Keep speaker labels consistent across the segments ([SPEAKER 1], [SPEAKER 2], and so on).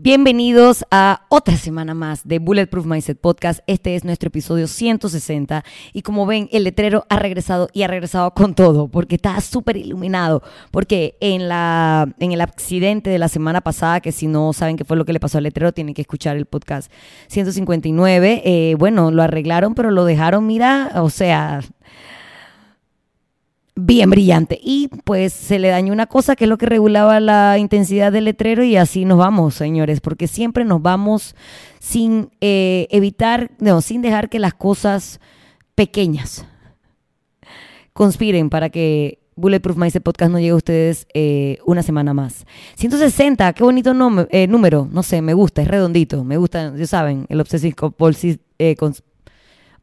[SPEAKER 1] Bienvenidos a otra semana más de Bulletproof Mindset Podcast. Este es nuestro episodio 160 y como ven el letrero ha regresado y ha regresado con todo porque está súper iluminado porque en, la, en el accidente de la semana pasada, que si no saben qué fue lo que le pasó al letrero, tienen que escuchar el podcast 159. Eh, bueno, lo arreglaron pero lo dejaron, mira, o sea, bien brillante. Y pues se le dañó una cosa que es lo que regulaba la intensidad del letrero y así nos vamos, señores, porque siempre nos vamos sin eh, evitar, no, sin dejar que las cosas pequeñas conspiren para que Bulletproof Mindset Podcast no llegue a ustedes eh, una semana más. 160, qué bonito eh, número, no sé, me gusta, es redondito, me gusta, ya saben, el obsessive compulsive,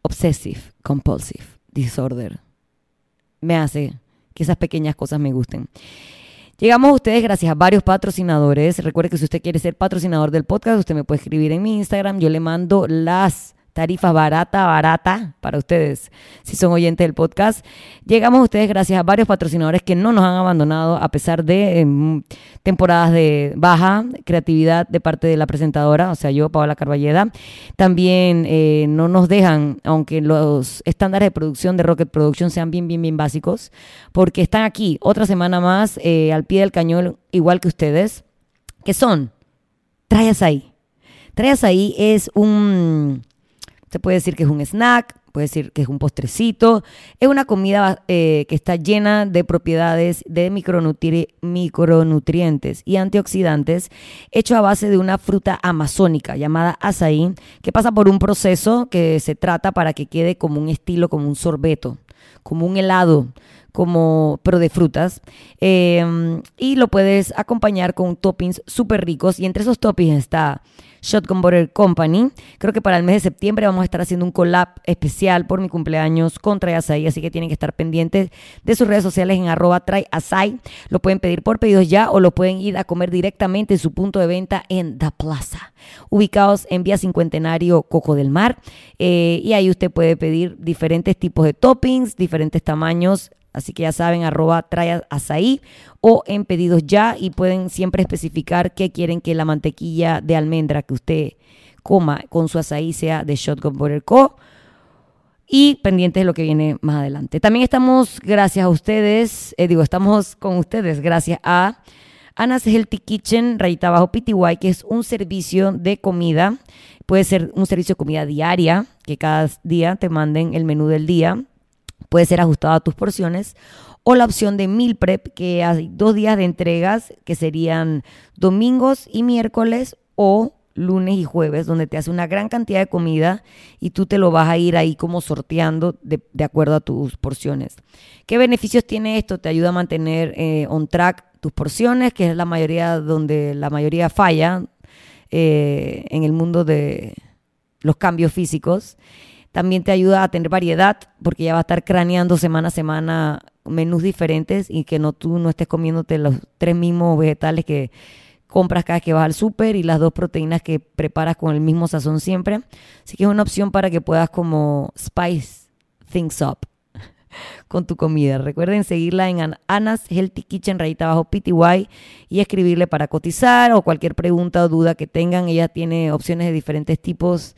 [SPEAKER 1] obsessive compulsive disorder me hace que esas pequeñas cosas me gusten. Llegamos a ustedes gracias a varios patrocinadores. Recuerde que si usted quiere ser patrocinador del podcast, usted me puede escribir en mi Instagram. Yo le mando las tarifa barata, barata para ustedes, si son oyentes del podcast. Llegamos a ustedes gracias a varios patrocinadores que no nos han abandonado a pesar de em, temporadas de baja creatividad de parte de la presentadora, o sea, yo, Paola Carballeda. También eh, no nos dejan, aunque los estándares de producción de Rocket Production sean bien, bien, bien básicos, porque están aquí otra semana más eh, al pie del cañón, igual que ustedes, que son, traes ahí. Traes ahí es un se puede decir que es un snack, puede decir que es un postrecito. Es una comida eh, que está llena de propiedades de micronutrientes y antioxidantes, hecho a base de una fruta amazónica llamada azaí, que pasa por un proceso que se trata para que quede como un estilo, como un sorbeto, como un helado como, pero de frutas. Em, y lo puedes acompañar con toppings súper ricos. Y entre esos toppings está Shotgun Butter Company. Creo que para el mes de septiembre vamos a estar haciendo un collab especial por mi cumpleaños con Asai, así que tienen que estar pendientes de sus redes sociales en arroba Asai. Lo pueden pedir por pedidos ya o lo pueden ir a comer directamente en su punto de venta en The Plaza, ubicados en Vía Cincuentenario Coco del Mar. Eh, y ahí usted puede pedir diferentes tipos de toppings, diferentes tamaños Así que ya saben, arroba trae azaí o en pedidos ya y pueden siempre especificar que quieren que la mantequilla de almendra que usted coma con su azaí sea de Shotgun Butter Co. Y pendientes de lo que viene más adelante. También estamos, gracias a ustedes, eh, digo, estamos con ustedes gracias a Anas Healthy Kitchen, rayita abajo PTY, que es un servicio de comida. Puede ser un servicio de comida diaria, que cada día te manden el menú del día puede ser ajustado a tus porciones, o la opción de meal prep, que hay dos días de entregas, que serían domingos y miércoles, o lunes y jueves, donde te hace una gran cantidad de comida y tú te lo vas a ir ahí como sorteando de, acuerdo a tus porciones. ¿Qué beneficios tiene esto? Te ayuda a mantener eh, on track tus porciones, que es la mayoría donde la mayoría falla eh, en el mundo de los cambios físicos. También te ayuda a tener variedad porque ya va a estar craneando semana a semana menús diferentes y que no tú no estés comiéndote los tres mismos vegetales que compras cada que vas al súper y las dos proteínas que preparas con el mismo sazón siempre. Así que es una opción para que puedas como spice things up con tu comida. Recuerden seguirla en Anas Healthy Kitchen, rayita abajo PTY, y escribirle para cotizar o cualquier pregunta o duda que tengan. Ella tiene opciones de diferentes tipos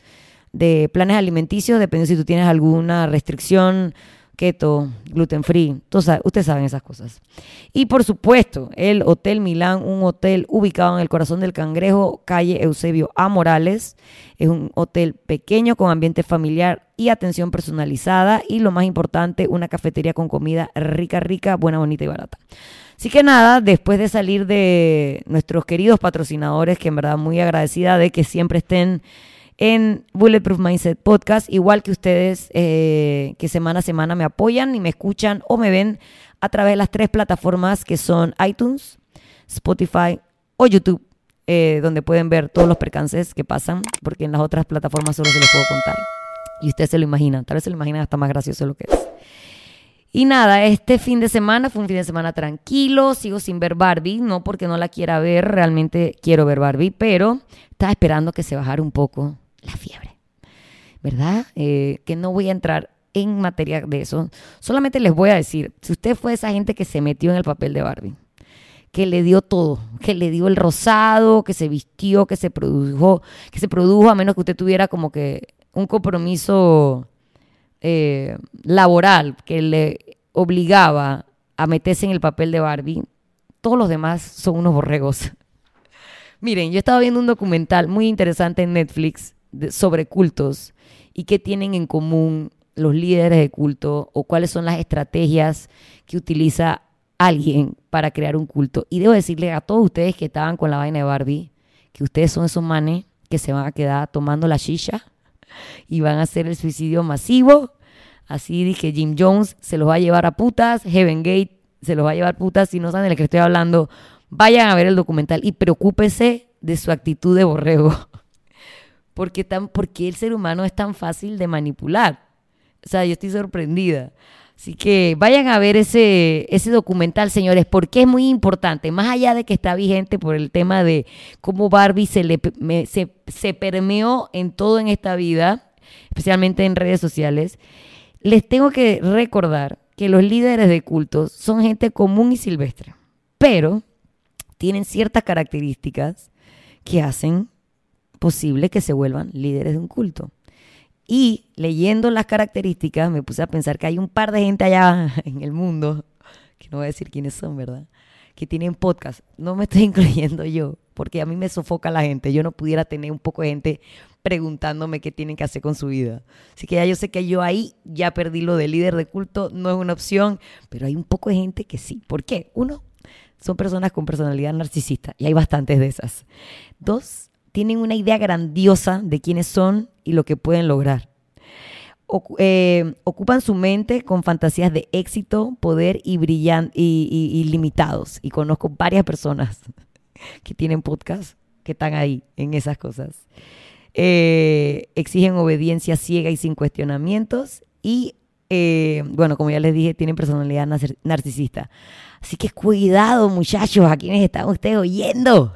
[SPEAKER 1] de planes alimenticios, depende si tú tienes alguna restricción, keto, gluten free, ustedes saben esas cosas. Y por supuesto, el Hotel Milán, un hotel ubicado en el corazón del Cangrejo, calle Eusebio A. Morales. Es un hotel pequeño con ambiente familiar y atención personalizada y lo más importante, una cafetería con comida rica, rica, buena, bonita y barata. Así que nada, después de salir de nuestros queridos patrocinadores, que en verdad muy agradecida de que siempre estén en Bulletproof Mindset Podcast, igual que ustedes eh, que semana a semana me apoyan y me escuchan o me ven a través de las tres plataformas que son iTunes, Spotify o YouTube, eh, donde pueden ver todos los percances que pasan, porque en las otras plataformas solo se los puedo contar. Y ustedes se lo imaginan, tal vez se lo imaginan hasta más gracioso lo que es. Y nada, este fin de semana fue un fin de semana tranquilo, sigo sin ver Barbie, no porque no la quiera ver, realmente quiero ver Barbie, pero estaba esperando que se bajara un poco la fiebre, ¿verdad? Eh, que no voy a entrar en materia de eso. Solamente les voy a decir, si usted fue esa gente que se metió en el papel de Barbie, que le dio todo, que le dio el rosado, que se vistió, que se produjo, que se produjo a menos que usted tuviera como que un compromiso eh, laboral que le obligaba a meterse en el papel de Barbie. Todos los demás son unos borregos. Miren, yo estaba viendo un documental muy interesante en Netflix sobre cultos y qué tienen en común los líderes de culto o cuáles son las estrategias que utiliza alguien para crear un culto. Y debo decirle a todos ustedes que estaban con la vaina de Barbie, que ustedes son esos manes que se van a quedar tomando la shisha y van a hacer el suicidio masivo. Así dije, Jim Jones se los va a llevar a putas, Heaven Gate se los va a llevar putas. Si no saben de lo que estoy hablando, vayan a ver el documental y preocúpese de su actitud de borrego. Porque, tan, porque el ser humano es tan fácil de manipular. O sea, yo estoy sorprendida. Así que vayan a ver ese, ese documental, señores, porque es muy importante, más allá de que está vigente por el tema de cómo Barbie se, le, se, se permeó en todo en esta vida, especialmente en redes sociales, les tengo que recordar que los líderes de cultos son gente común y silvestre, pero tienen ciertas características que hacen posible que se vuelvan líderes de un culto. Y leyendo las características me puse a pensar que hay un par de gente allá en el mundo, que no voy a decir quiénes son, ¿verdad? Que tienen podcast. No me estoy incluyendo yo, porque a mí me sofoca la gente. Yo no pudiera tener un poco de gente preguntándome qué tienen que hacer con su vida. Así que ya yo sé que yo ahí ya perdí lo de líder de culto, no es una opción, pero hay un poco de gente que sí. ¿Por qué? Uno, son personas con personalidad narcisista y hay bastantes de esas. Dos, tienen una idea grandiosa de quiénes son y lo que pueden lograr. Eh, ocupan su mente con fantasías de éxito, poder y brillan y, limitados. Y conozco varias personas que tienen podcast que están ahí en esas cosas. Eh, exigen obediencia ciega y sin cuestionamientos y eh, bueno, como ya les dije, tienen personalidad narcisista. Así que cuidado, muchachos, a quienes están ustedes oyendo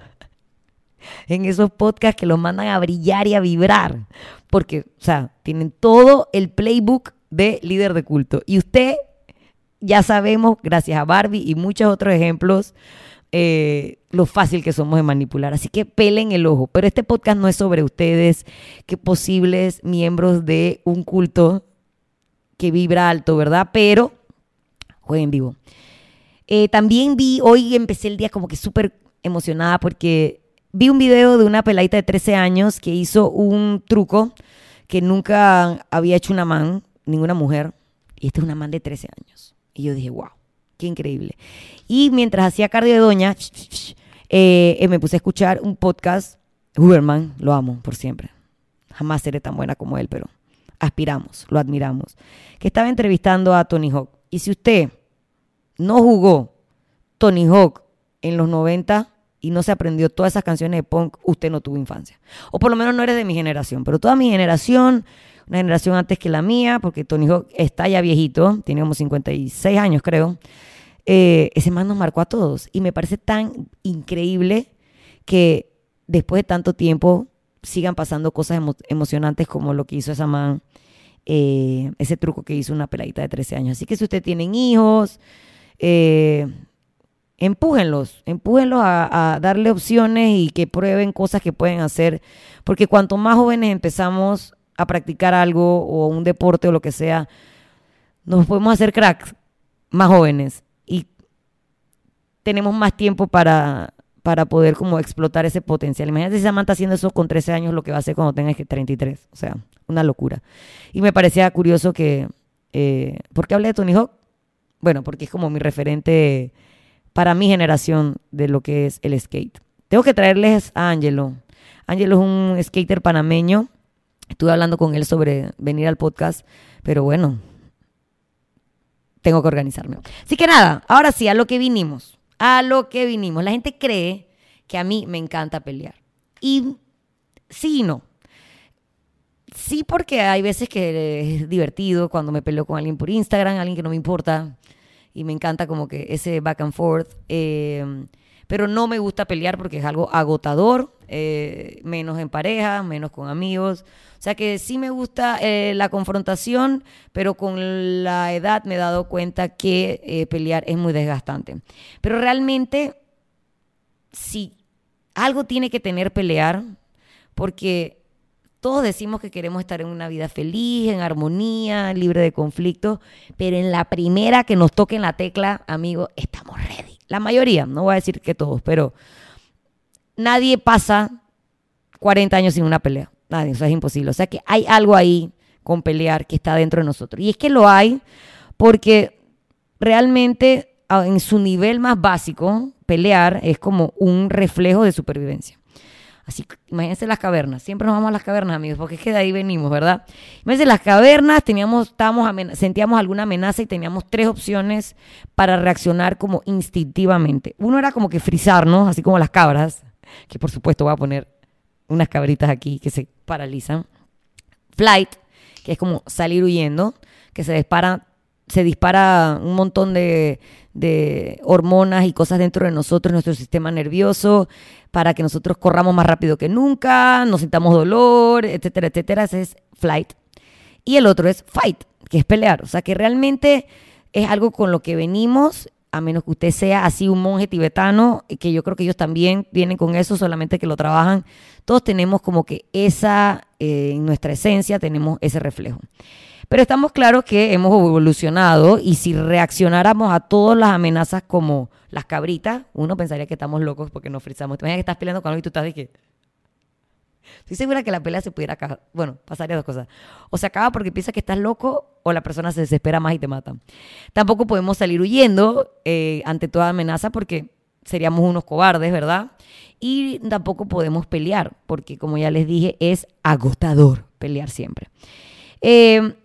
[SPEAKER 1] en esos podcasts que los mandan a brillar y a vibrar. Porque, o sea, tienen todo el playbook de líder de culto. Y usted, ya sabemos, gracias a Barbie y muchos otros ejemplos, eh, lo fácil que somos de manipular. Así que pelen el ojo. Pero este podcast no es sobre ustedes, que posibles miembros de un culto que vibra alto, ¿verdad? Pero jueguen vivo. Eh, también vi, hoy empecé el día como que súper emocionada porque vi un video de una peladita de 13 años que hizo un truco que nunca había hecho una man, ninguna mujer. Y esta es una man de 13 años. Y yo dije, wow, qué increíble. Y mientras hacía cardio de doña, eh, eh, me puse a escuchar un podcast. Huberman, lo amo por siempre. Jamás seré tan buena como él, pero aspiramos, lo admiramos. Que estaba entrevistando a Tony Hawk. Y si usted no jugó Tony Hawk en los 90, y no se aprendió todas esas canciones de punk, usted no tuvo infancia. O por lo menos no eres de mi generación, pero toda mi generación, una generación antes que la mía, porque Tony Hawk está ya viejito, tiene como 56 años creo, eh, ese man nos marcó a todos. Y me parece tan increíble que después de tanto tiempo sigan pasando cosas emocionantes como lo que hizo esa man, eh, ese truco que hizo una peladita de 13 años. Así que si usted tienen hijos, eh, empújenlos, empújenlos a, darle opciones y que prueben cosas que pueden hacer, porque cuanto más jóvenes empezamos a practicar algo o un deporte o lo que sea, nos podemos hacer cracks más jóvenes y tenemos más tiempo para, para poder como explotar ese potencial. Imagínate si Samantha haciendo eso con 13 años, lo que va a hacer cuando tenga 33. O sea, una locura. Y me parecía curioso que... Eh, ¿Por qué hablé de Tony Hawk? Bueno, porque es como mi referente para mi generación de lo que es el skate. Tengo que traerles a Angelo. Angelo es un skater panameño. Estuve hablando con él sobre venir al podcast, pero bueno, tengo que organizarme. Así que nada, ahora sí, a lo que vinimos. A lo que vinimos. La gente cree que a mí me encanta pelear. Y sí y no. Sí, porque hay veces que es divertido cuando me peleo con alguien por Instagram, alguien que no me importa y me encanta como que ese back and forth. Eh, pero no me gusta pelear porque es algo agotador, eh, menos en pareja, menos con amigos. O sea que sí me gusta eh, la confrontación, pero con la edad me he dado cuenta que pelear es muy desgastante. Pero realmente si algo tiene que tener pelear, porque todos decimos que queremos estar en una vida feliz, en armonía, libre de conflictos, pero en la primera que nos toque en la tecla, amigo, estamos ready. La mayoría, no voy a decir que todos, pero nadie pasa 40 años sin una pelea. Nadie, eso es imposible. O sea que hay algo ahí con pelear que está dentro de nosotros. Y es que lo hay porque realmente en su nivel más básico, pelear es como un reflejo de supervivencia. Así imagínense las cavernas. Siempre nos vamos a las cavernas, amigos, porque es que de ahí venimos, ¿verdad? Imagínense las cavernas, teníamos, estábamos sentíamos alguna amenaza y teníamos tres opciones para reaccionar como instintivamente. Uno era como que frizarnos, así como las cabras, que por supuesto voy a poner unas cabritas aquí que se paralizan. Flight, que es como salir huyendo, que se dispara, se dispara un montón de, de hormonas y cosas dentro de nosotros, nuestro sistema nervioso, para que nosotros corramos más rápido que nunca, nos sintamos dolor, etcétera, etcétera. Ese es flight. Y el otro es fight, que es pelear. O sea, que realmente es algo con lo que venimos, a menos que usted sea así un monje tibetano, que yo creo que ellos también vienen con eso, solamente que lo trabajan. Todos tenemos como que esa, eh, en nuestra esencia, tenemos ese reflejo. Pero estamos claros que hemos evolucionado y si reaccionáramos a todas las amenazas como las cabritas, uno pensaría que estamos locos porque nos frizamos. Te imaginas que estás peleando con algo y tú estás de que... Estoy segura que la pelea se pudiera acabar. Bueno, pasaría dos cosas. O se acaba porque piensas que estás loco o la persona se desespera más y te mata. Tampoco podemos salir huyendo eh, ante toda amenaza porque seríamos unos cobardes, ¿verdad? Y tampoco podemos pelear porque, como ya les dije, es agotador pelear siempre. Eh,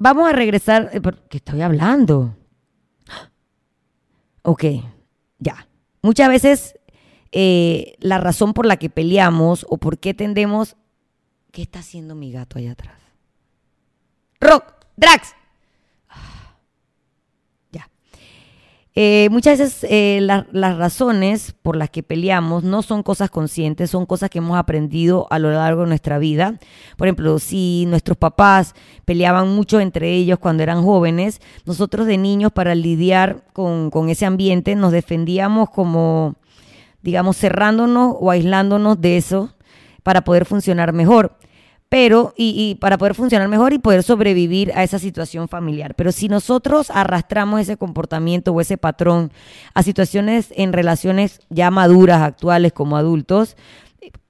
[SPEAKER 1] Vamos a regresar. Eh, ¿Qué estoy hablando? Ok, ya. Muchas veces eh, la razón por la que peleamos o por qué tendemos. ¿Qué está haciendo mi gato allá atrás? Rock, Drax, Eh, muchas veces eh, las razones por las que peleamos no son cosas conscientes, son cosas que hemos aprendido a lo largo de nuestra vida. Por ejemplo, si nuestros papás peleaban mucho entre ellos cuando eran jóvenes, nosotros de niños para lidiar con, con ese ambiente nos defendíamos como, digamos, cerrándonos o aislándonos de eso para poder funcionar mejor pero y, para poder funcionar mejor y poder sobrevivir a esa situación familiar. Pero si nosotros arrastramos ese comportamiento o ese patrón a situaciones en relaciones ya maduras, actuales como adultos,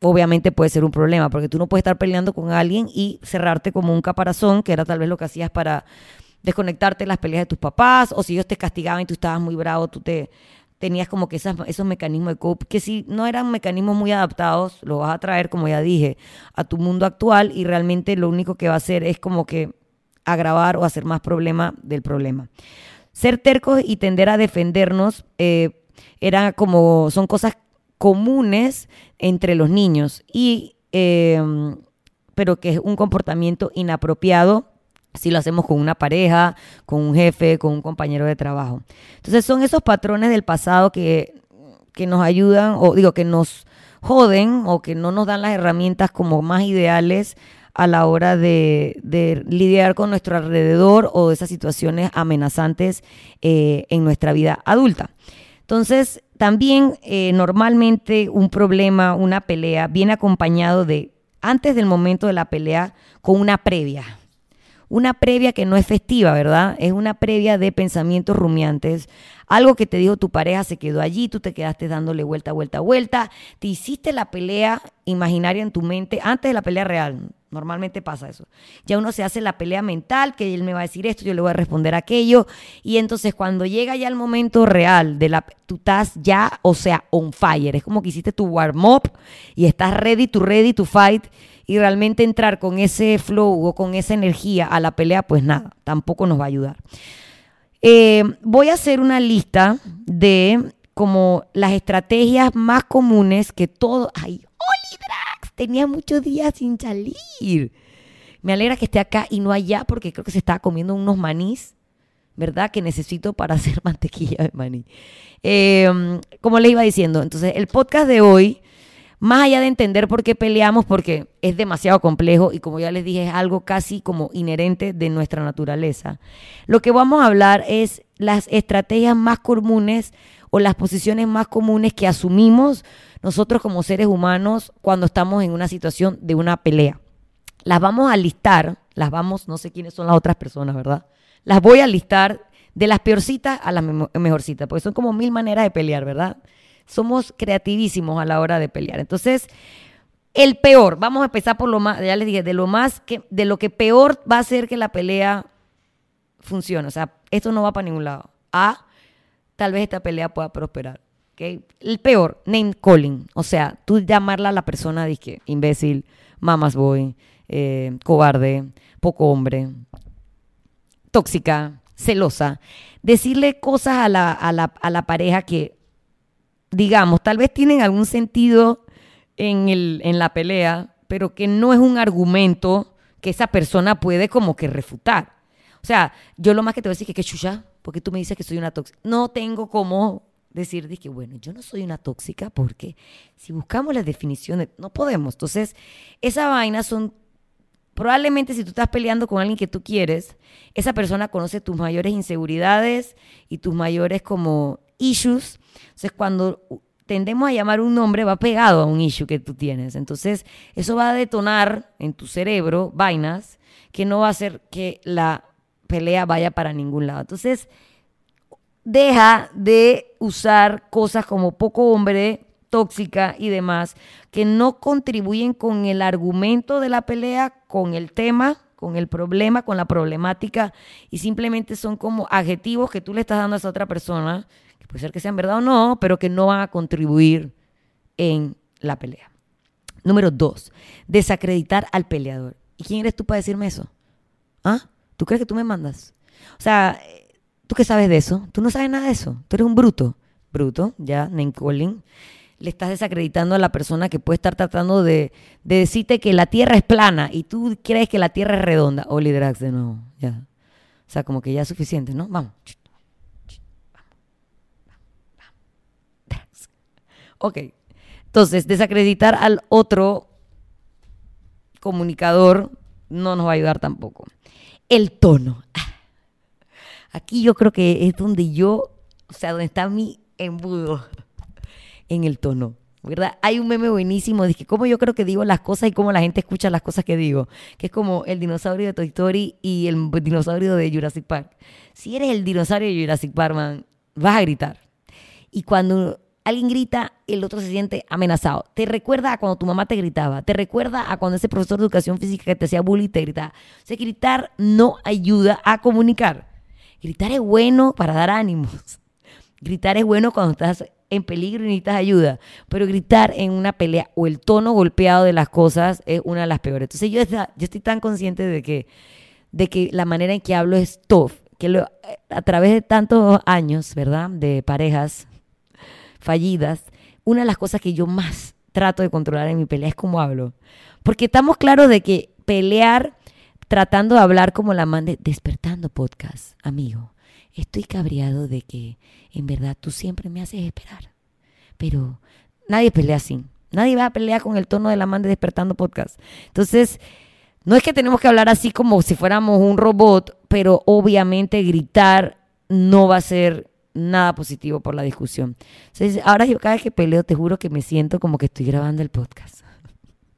[SPEAKER 1] obviamente puede ser un problema, porque tú no puedes estar peleando con alguien y cerrarte como un caparazón, que era tal vez lo que hacías para desconectarte de las peleas de tus papás, o si ellos te castigaban y tú estabas muy bravo, tú te tenías como que esos mecanismos de cope, que si no eran mecanismos muy adaptados, lo vas a traer, como ya dije, a tu mundo actual y realmente lo único que va a hacer es como que agravar o hacer más problema del problema. Ser tercos y tender a defendernos eh, era como, son cosas comunes entre los niños, y, eh, pero que es un comportamiento inapropiado si lo hacemos con una pareja, con un jefe, con un compañero de trabajo. Entonces son esos patrones del pasado que, que nos ayudan, o digo, que nos joden o que no nos dan las herramientas como más ideales a la hora de, lidiar con nuestro alrededor o de esas situaciones amenazantes eh, en nuestra vida adulta. Entonces, también eh, normalmente un problema, una pelea, viene acompañado de, antes del momento de la pelea, con una previa una previa que no es festiva, ¿verdad? Es una previa de pensamientos rumiantes. Algo que te dijo tu pareja se quedó allí, tú te quedaste dándole vuelta, vuelta, vuelta. Te hiciste la pelea imaginaria en tu mente antes de la pelea real. Normalmente pasa eso. Ya uno se hace la pelea mental, que él me va a decir esto, yo le voy a responder aquello. Y entonces cuando llega ya el momento real de la, tú estás ya, o sea, on fire. Es como que hiciste tu warm up y estás ready to ready to fight y realmente entrar con ese flow o con esa energía a la pelea, pues nada, tampoco nos va a ayudar. Eh, voy a hacer una lista de como las estrategias más comunes que todo... ¡Ay, Oli Drax! Tenía muchos días sin salir. Me alegra que esté acá y no allá porque creo que se estaba comiendo unos manís, ¿verdad? Que necesito para hacer mantequilla de maní. Eh, como les iba diciendo, entonces el podcast de hoy más allá de entender por qué peleamos, porque es demasiado complejo y como ya les dije, es algo casi como inherente de nuestra naturaleza. Lo que vamos a hablar es las estrategias más comunes o las posiciones más comunes que asumimos nosotros como seres humanos cuando estamos en una situación de una pelea. Las vamos a listar, las vamos, no sé quiénes son las otras personas, ¿verdad? Las voy a listar de las peorcitas a las mejorcitas, porque son como mil maneras de pelear, ¿verdad? Somos creativísimos a la hora de pelear. Entonces, el peor, vamos a empezar por lo más, ya les dije, de lo más que, de lo que peor va a hacer que la pelea funcione. O sea, esto no va para ningún lado. A, tal vez esta pelea pueda prosperar. ¿okay? El peor, name calling. O sea, tú llamarla a la persona, dije, imbécil, mamas boy, eh, cobarde, poco hombre, tóxica, celosa. Decirle cosas a la, a la, a la pareja que, digamos, tal vez tienen algún sentido en, el, en la pelea, pero que no es un argumento que esa persona puede como que refutar. O sea, yo lo más que te voy a decir es que, chucha, porque tú me dices que soy una tóxica. No tengo cómo decir que, bueno, yo no soy una tóxica porque si buscamos las definiciones, no podemos. Entonces, esa vaina son, probablemente si tú estás peleando con alguien que tú quieres, esa persona conoce tus mayores inseguridades y tus mayores como issues. Entonces, cuando tendemos a llamar un nombre, va pegado a un issue que tú tienes. Entonces, eso va a detonar en tu cerebro vainas que no va a hacer que la pelea vaya para ningún lado. Entonces, deja de usar cosas como poco hombre, tóxica y demás, que no contribuyen con el argumento de la pelea, con el tema, con el problema, con la problemática, y simplemente son como adjetivos que tú le estás dando a esa otra persona puede ser que sean verdad o no, pero que no van a contribuir en la pelea. Número dos, desacreditar al peleador. ¿Y quién eres tú para decirme eso? ¿Ah? ¿Tú crees que tú me mandas? O sea, ¿tú qué sabes de eso? Tú no sabes nada de eso. Tú eres un bruto. Bruto, ya, name. Le estás desacreditando a la persona que puede estar tratando de, decirte que la tierra es plana y tú crees que la tierra es redonda. O Drax de nuevo, ya. O sea, como que ya es suficiente, ¿no? Vamos. Ok. Entonces, desacreditar al otro comunicador no nos va a ayudar tampoco. El tono. Aquí yo creo que es donde yo, o sea, donde está mi embudo en el tono. ¿verdad? Hay un meme buenísimo de que cómo yo creo que digo las cosas y cómo la gente escucha las cosas que digo, que es como el dinosaurio de Toy Story y el dinosaurio de Jurassic Park. Si eres el dinosaurio de Jurassic Park, man, vas a gritar. Y cuando alguien grita, el otro se siente amenazado. Te recuerda a cuando tu mamá te gritaba, te recuerda a cuando ese profesor de educación física que te hacía bullying te gritaba. O sea, gritar no ayuda a comunicar. Gritar es bueno para dar ánimos. Gritar es bueno cuando estás en peligro y necesitas ayuda. Pero gritar en una pelea o el tono golpeado de las cosas es una de las peores. Entonces yo, estoy tan consciente de que, de que la manera en que hablo es tough. Que a través de tantos años, ¿verdad? De parejas, fallidas, una de las cosas que yo más trato de controlar en mi pelea es cómo hablo. Porque estamos claros de que pelear tratando de hablar como la mande, despertando podcast, amigo. Estoy cabreado de que en verdad tú siempre me haces esperar. Pero nadie pelea así. Nadie va a pelear con el tono de la man de despertando podcast. Entonces, no es que tenemos que hablar así como si fuéramos un robot, pero obviamente gritar no va a ser nada positivo por la discusión. ahora yo cada vez que peleo, te juro que me siento como que estoy grabando el podcast.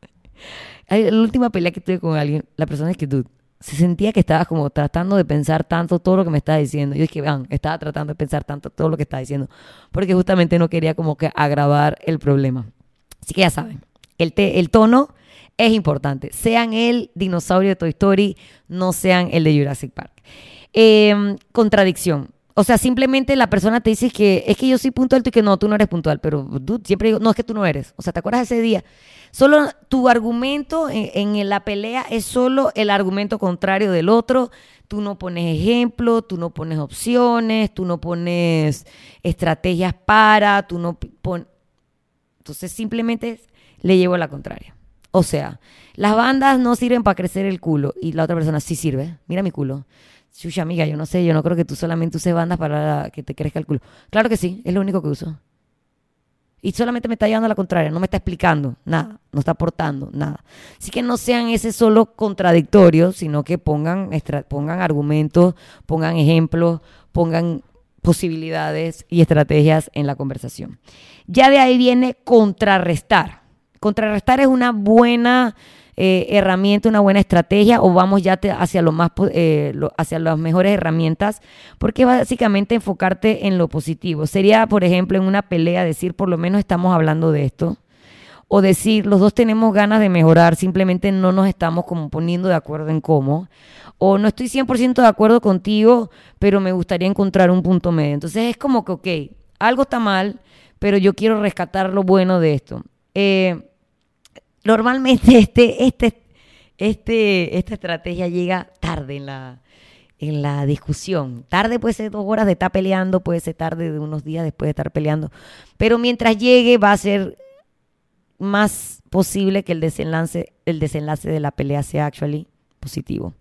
[SPEAKER 1] la última pelea que tuve con alguien, la persona es que tú se sentía que estaba como tratando de pensar tanto todo lo que me estaba diciendo. Yo dije, vean, estaba tratando de pensar tanto todo lo que estaba diciendo, porque justamente no quería como que agravar el problema. Así que ya saben, el, el tono es importante. Sean el dinosaurio de Toy Story, no sean el de Jurassic Park. Em, contradicción. O sea, simplemente la persona te dice que es que yo soy puntual y que no, tú no eres puntual. Pero tú siempre digo, no, es que tú no eres. O sea, ¿te acuerdas ese día? Solo tu argumento en, en, la pelea es solo el argumento contrario del otro. Tú no pones ejemplo, tú no pones opciones, tú no pones estrategias para, tú no pones... Entonces simplemente le llevo la contraria. O sea, las bandas no sirven para crecer el culo y la otra persona sí sirve. Mira mi culo. Chucha, amiga, yo no sé, yo no creo que tú solamente uses bandas para que te crezca el. Claro que sí, es lo único que uso. Y solamente me está llevando a la contraria, no me está explicando nada, no está aportando nada. Así que no sean ese solo contradictorios, sino que pongan, pongan argumentos, pongan ejemplos, pongan posibilidades y estrategias en la conversación. Ya de ahí viene contrarrestar. Contrarrestar es una buena eh, herramienta, una buena estrategia o vamos ya hacia, lo más, eh, hacia las mejores herramientas, porque básicamente enfocarte en lo positivo. Sería, por ejemplo, en una pelea decir, por lo menos estamos hablando de esto, o decir, los dos tenemos ganas de mejorar, simplemente no nos estamos como poniendo de acuerdo en cómo, o no estoy 100% de acuerdo contigo, pero me gustaría encontrar un punto medio. Entonces es como que, ok, algo está mal, pero yo quiero rescatar lo bueno de esto. Eh, normalmente este, este, este, esta estrategia llega tarde en la, en la discusión. Tarde puede ser dos horas de estar peleando, puede ser tarde de unos días después de estar peleando. Pero mientras llegue va a ser más posible que el desenlace, el desenlace de la pelea sea actually positivo.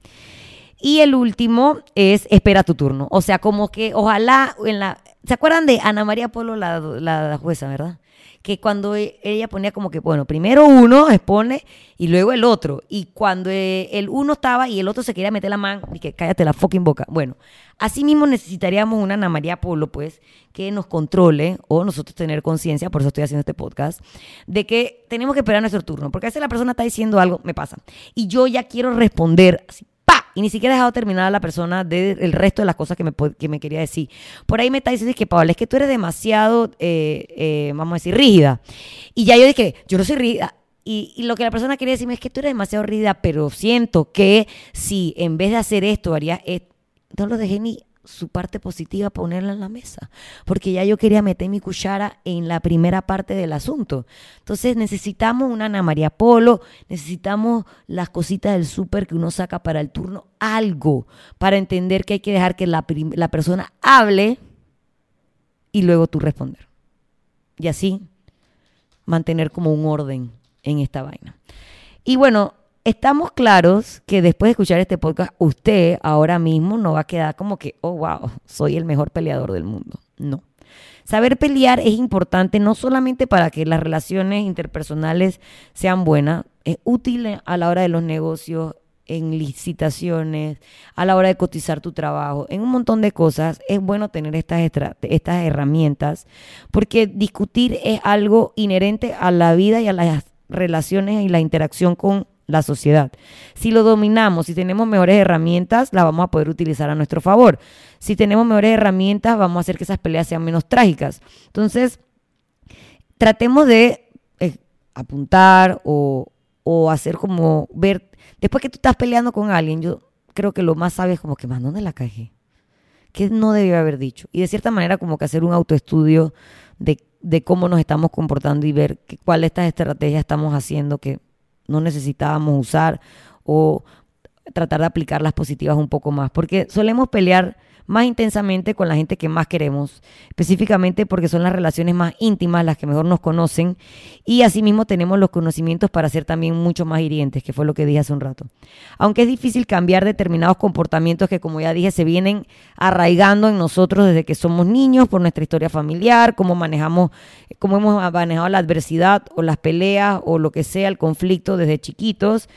[SPEAKER 1] Y el último es espera tu turno. O sea, como que ojalá en la... ¿Se acuerdan de Ana María Polo, la, la jueza, verdad? Que cuando e, ella ponía como que, bueno, primero uno expone y luego el otro. Y cuando eh, el uno estaba y el otro se quería meter la mano, que cállate la fucking boca. Bueno, así mismo necesitaríamos una Ana María Polo, pues, que nos controle o nosotros tener conciencia, por eso estoy haciendo este podcast, de que tenemos que esperar nuestro turno. Porque a veces la persona está diciendo algo, me pasa. Y yo ya quiero responder así y ni siquiera he dejado terminar a la persona del resto de las cosas que me, que me quería decir. Por ahí me está diciendo que, Pablo, es que tú eres demasiado, eh, eh, vamos a decir, rígida. Y ya yo dije, yo no soy rígida. Y, y, lo que la persona quería decirme es que tú eres demasiado rígida, pero siento que si en vez de hacer esto haría esto, no lo dejé ni su parte positiva ponerla en la mesa, porque ya yo quería meter mi cuchara en la primera parte del asunto. Entonces necesitamos una Ana María Polo, necesitamos las cositas del súper que uno saca para el turno, algo para entender que hay que dejar que la, la persona hable y luego tú responder. Y así mantener como un orden en esta vaina. Y bueno, estamos claros que después de escuchar este podcast, usted ahora mismo no va a quedar como que, oh, wow, soy el mejor peleador del mundo. No. Saber pelear es importante no solamente para que las relaciones interpersonales sean buenas, es útil a la hora de los negocios, en licitaciones, a la hora de cotizar tu trabajo, en un montón de cosas, es bueno tener estas, estas herramientas, porque discutir es algo inherente a la vida y a las relaciones y la interacción con la sociedad. Si lo dominamos, si tenemos mejores herramientas, la vamos a poder utilizar a nuestro favor. Si tenemos mejores herramientas, vamos a hacer que esas peleas sean menos trágicas. Entonces, tratemos de eh, apuntar o, hacer como ver, después que tú estás peleando con alguien, yo creo que lo más sabio es como que, más, ¿dónde la cagué? ¿Qué no debía haber dicho? Y de cierta manera como que hacer un autoestudio de, de cómo nos estamos comportando y ver cuál de estas estrategias estamos haciendo que no necesitábamos usar o tratar de aplicar las positivas un poco más, porque solemos pelear más intensamente con la gente que más queremos, específicamente porque son las relaciones más íntimas, las que mejor nos conocen, y asimismo tenemos los conocimientos para ser también mucho más hirientes, que fue lo que dije hace un rato. Aunque es difícil cambiar determinados comportamientos que, como ya dije, se vienen arraigando en nosotros desde que somos niños, por nuestra historia familiar, cómo manejamos, cómo hemos manejado la adversidad o las peleas o lo que sea, el conflicto desde chiquitos.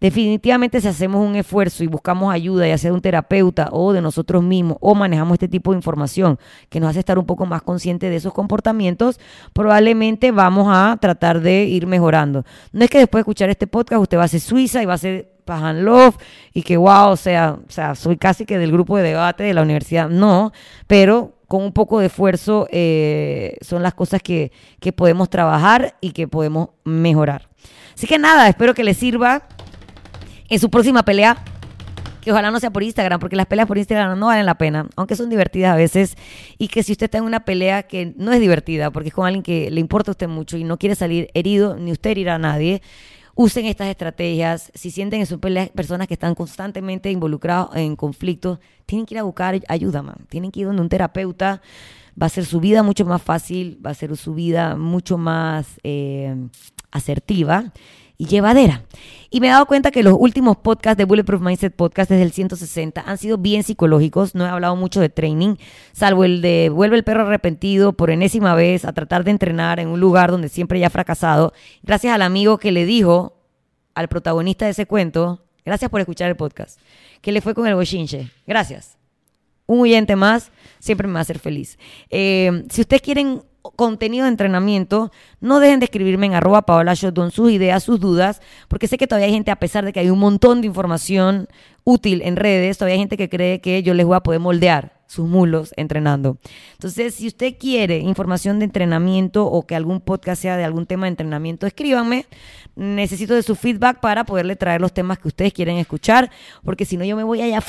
[SPEAKER 1] Definitivamente si hacemos un esfuerzo y buscamos ayuda, ya sea de un terapeuta o de nosotros mismos, o manejamos este tipo de información que nos hace estar un poco más conscientes de esos comportamientos, probablemente vamos a tratar de ir mejorando. No es que después de escuchar este podcast usted va a ser Suiza y va a ser Pajan Love y que wow, o sea, o sea, soy casi que del grupo de debate de la universidad. No, pero con un poco de esfuerzo eh, son las cosas que, que podemos trabajar y que podemos mejorar. Así que nada, espero que les sirva en su próxima pelea, que ojalá no sea por Instagram, porque las peleas por Instagram no valen la pena, aunque son divertidas a veces, y que si usted está en una pelea que no es divertida, porque es con alguien que le importa a usted mucho y no quiere salir herido, ni usted herir a nadie, usen estas estrategias. Si sienten en su pelea personas que están constantemente involucradas en conflictos, tienen que ir a buscar ayuda, man. Tienen que ir donde un terapeuta. Va a ser su vida mucho más fácil, va a ser su vida mucho más eh, asertiva y llevadera. Y me he dado cuenta que los últimos podcasts de Bulletproof Mindset Podcast desde el 160 han sido bien psicológicos. No he hablado mucho de training, salvo el de vuelve el perro arrepentido por enésima vez a tratar de entrenar en un lugar donde siempre ya ha fracasado. Gracias al amigo que le dijo al protagonista de ese cuento, gracias por escuchar el podcast, que le fue con el bochinche. Gracias. un oyente más siempre me va a hacer feliz. Eh, si ustedes quieren contenido de entrenamiento, no dejen de escribirme en arroba Paola Shotton sus ideas, sus dudas, porque sé que todavía hay gente, a pesar de que hay un montón de información útil en redes, todavía hay gente que cree que yo les voy a poder moldear sus mulos entrenando. Entonces, si usted quiere información de entrenamiento o que algún podcast sea de algún tema de entrenamiento, escríbanme. Necesito de su feedback para poderle traer los temas que ustedes quieren escuchar, porque si no yo me voy allá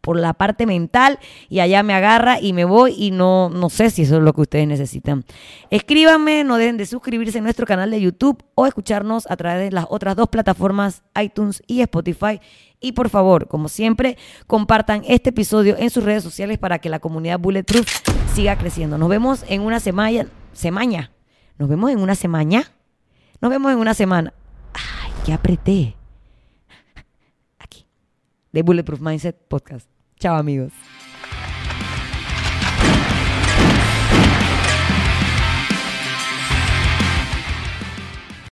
[SPEAKER 1] por la parte mental y allá me agarra y me voy y no, no sé si eso es lo que ustedes necesitan. Escríbanme, no dejen de suscribirse a nuestro canal de YouTube o escucharnos a través de las otras dos plataformas, iTunes y Spotify. Y por favor, como siempre, compartan este episodio en sus redes sociales para que la comunidad Bulletproof siga creciendo. Nos vemos en una semana. Semana. Nos vemos en una semana. Nos vemos en una semana. Ay, que apreté. Aquí. De Bulletproof Mindset Podcast. Chao amigos.